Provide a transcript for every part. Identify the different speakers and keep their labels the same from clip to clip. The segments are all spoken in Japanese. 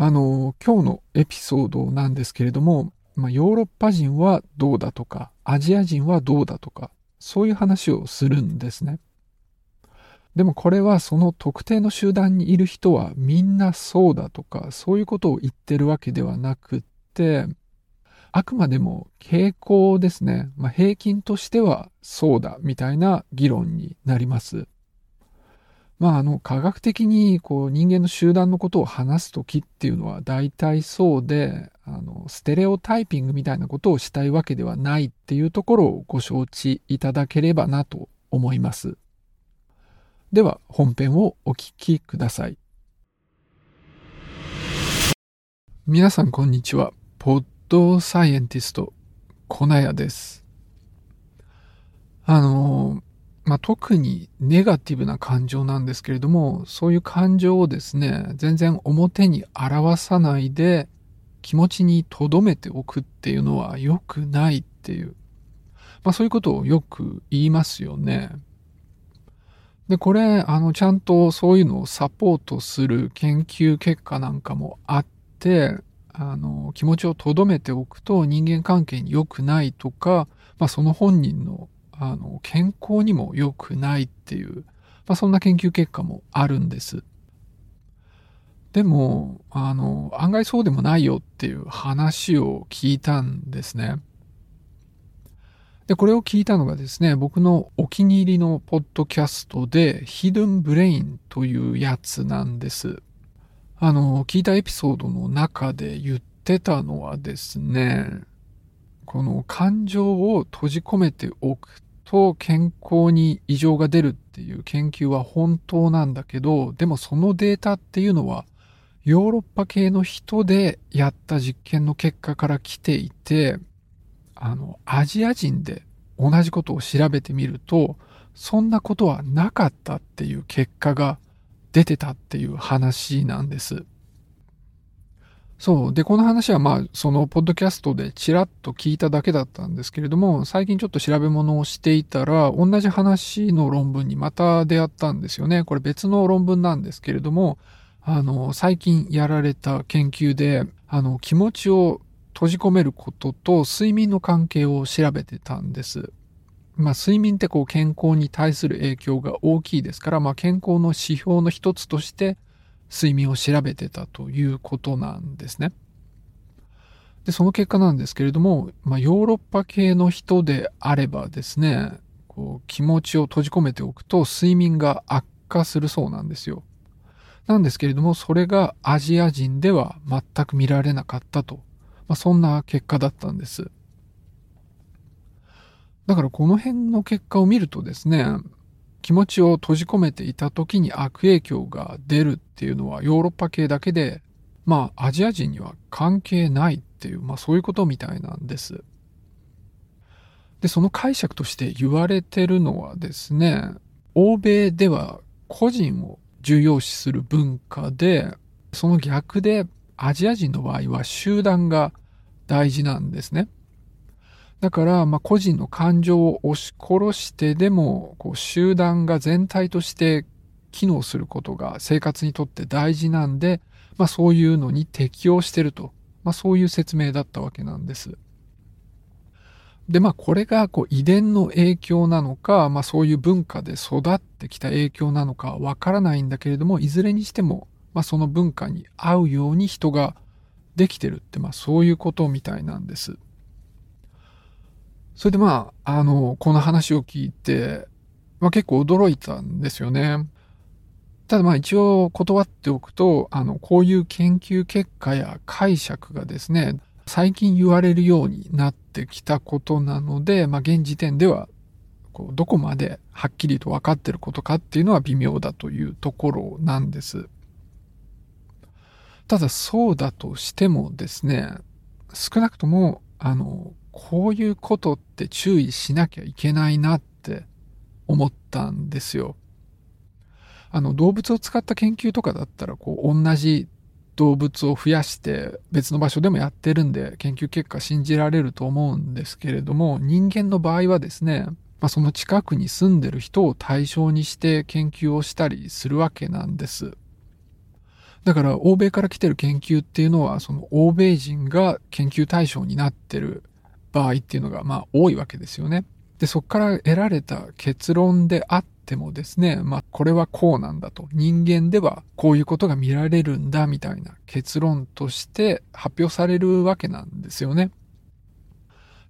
Speaker 1: あの、今日のエピソードなんですけれども、まあ、ヨーロッパ人はどうだとか、アジア人はどうだとか、そういう話をするんですね。でもこれはその特定の集団にいる人はみんなそうだとか、そういうことを言ってるわけではなくって、あくまでも傾向ですね。まあ、平均としてはそうだみたいな議論になります。まあ、あの、科学的にこう人間の集団のことを話すときっていうのは大体そうで、あの、ステレオタイピングみたいなことをしたいわけではないっていうところをご承知いただければなと思います。では、本編をお聞きください。皆さん、こんにちは。ポッドサイエンティスト、コナヤです。あの、まあ、特にネガティブな感情なんですけれども、そういう感情をですね、全然表に表さないで気持ちに留めておくっていうのは良くないっていう、まあ、そういうことをよく言いますよね。で、これ、あの、ちゃんとそういうのをサポートする研究結果なんかもあって、あの、気持ちを留めておくと人間関係に良くないとか、まあ、その本人のあの、健康にも良くないっていう、まあ、そんな研究結果もあるんです。でも、あの、案外そうでもないよっていう話を聞いたんですね。で、これを聞いたのがですね、僕のお気に入りのポッドキャストで、ヒドゥンブレインというやつなんです。あの、聞いたエピソードの中で言ってたのはですね、この感情を閉じ込めておくと健康に異常が出るっていう研究は本当なんだけど、でもそのデータっていうのはヨーロッパ系の人でやった実験の結果から来ていて、あの、アジア人で同じことを調べてみると、そんなことはなかったっていう結果が出てたっていう話なんです。そう。で、この話はまあ、そのポッドキャストでちらっと聞いただけだったんですけれども、最近ちょっと調べ物をしていたら、同じ話の論文にまた出会ったんですよね。これ別の論文なんですけれども、あの、最近やられた研究で、あの、気持ちを閉じ込めることと睡眠の関係を調べてたんです。まあ、睡眠ってこう健康に対する影響が大きいですから、まあ、健康の指標の一つとして、睡眠を調べてたということなんですね。で、その結果なんですけれども、まあ、ヨーロッパ系の人であればですね、こう気持ちを閉じ込めておくと睡眠が悪化するそうなんですよ。なんですけれども、それがアジア人では全く見られなかったと。まあ、そんな結果だったんです。だからこの辺の結果を見るとですね、気持ちを閉じ込めていた時に悪影響が出るっていうのはヨーロッパ系だけで、まあアジア人には関係ないっていう、まあそういうことみたいなんです。で、その解釈として言われてるのはですね、欧米では個人を重要視する文化で、その逆でアジア人の場合は集団が大事なんですね。だから、まあ、個人の感情を押し殺してでも、こう、集団が全体として機能することが生活にとって大事なんで、まあ、そういうのに適応してると。まあ、そういう説明だったわけなんです。で、まあ、これが、こう、遺伝の影響なのか、まあ、そういう文化で育ってきた影響なのかわからないんだけれども、いずれにしても、まあ、その文化に合うように人ができてるって、まあ、そういうことみたいなんです。それでまあ、あの、この話を聞いて、まあ結構驚いたんですよね。ただまあ一応断っておくと、あの、こういう研究結果や解釈がですね、最近言われるようになってきたことなので、まあ現時点では、こう、どこまではっきりと分かってることかっていうのは微妙だというところなんです。ただそうだとしてもですね、少なくとも、あの、こういうことって注意しなきゃいけないなって思ったんですよ。あの、動物を使った研究とかだったら、こう、同じ動物を増やして別の場所でもやってるんで、研究結果信じられると思うんですけれども、人間の場合はですね、まあ、その近くに住んでる人を対象にして研究をしたりするわけなんです。だだから欧米から来てる研究っていうのは、その欧米人が研究対象になってる場合っていうのがまあ多いわけですよね。で、そこから得られた結論であってもですね、まあこれはこうなんだと。人間ではこういうことが見られるんだみたいな結論として発表されるわけなんですよね。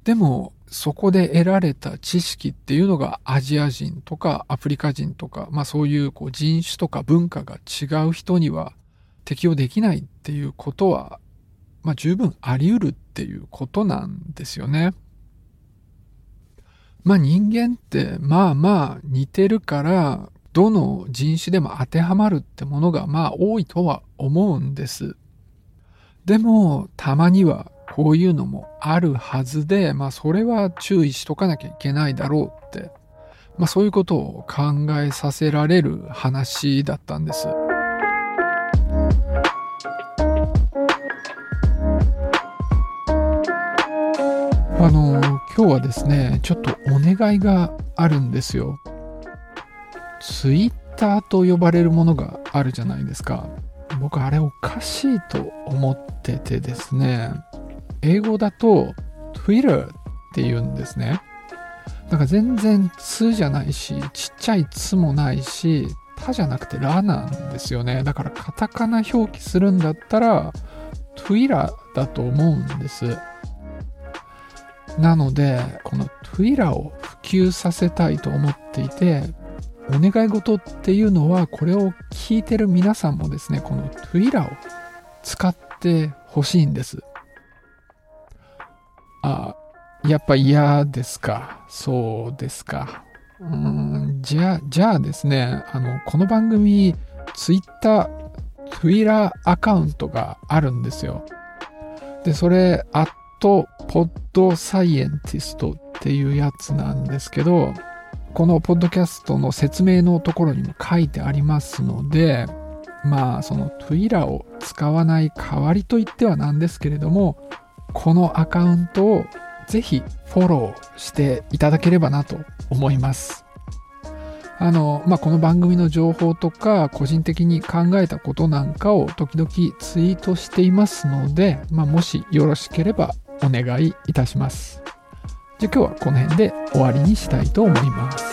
Speaker 1: でも、そこで得られた知識っていうのがアジア人とかアフリカ人とか、まあそういうこう人種とか文化が違う人には適用できないっていうことは、まあ十分あり得るっていうことなんですよね。まあ人間ってまあまあ似てるから、どの人種でも当てはまるってものがまあ多いとは思うんです。でもたまにはこういうのもあるはずで、まあそれは注意しとかなきゃいけないだろうって、まあそういうことを考えさせられる話だったんです。今日はですね、ちょっとお願いがあるんですよ。ツイッターと呼ばれるものがあるじゃないですか。僕あれおかしいと思っててですね。英語だと Twitter って言うんですね。だから全然「つ」じゃないし、ちっちゃい「つ」もないし、「た」じゃなくて「ら」なんですよね。だからカタカナ表記するんだったら Twitter だと思うんです。なので、この Twitter を普及させたいと思っていて、お願い事っていうのは、これを聞いてる皆さんもですね、この Twitter を使ってほしいんです。あ、やっぱ嫌ですか？そうですか。うん、じゃあ、じゃあですね、あの、この番組、Twitter、Twitter アカウントがあるんですよ。で、それ、アットポッドサイエンティストっていうやつなんですけど、このポッドキャストの説明のところにも書いてありますので、まあ、その Twitter を使わない代わりといってはなんですけれども、このアカウントをぜひフォローしていただければなと思います。あの、まあ、この番組の情報とか、個人的に考えたことなんかを時々ツイートしていますので、まあ、もしよろしければお願いいたします。じゃあ今日はこの辺で終わりにしたいと思います。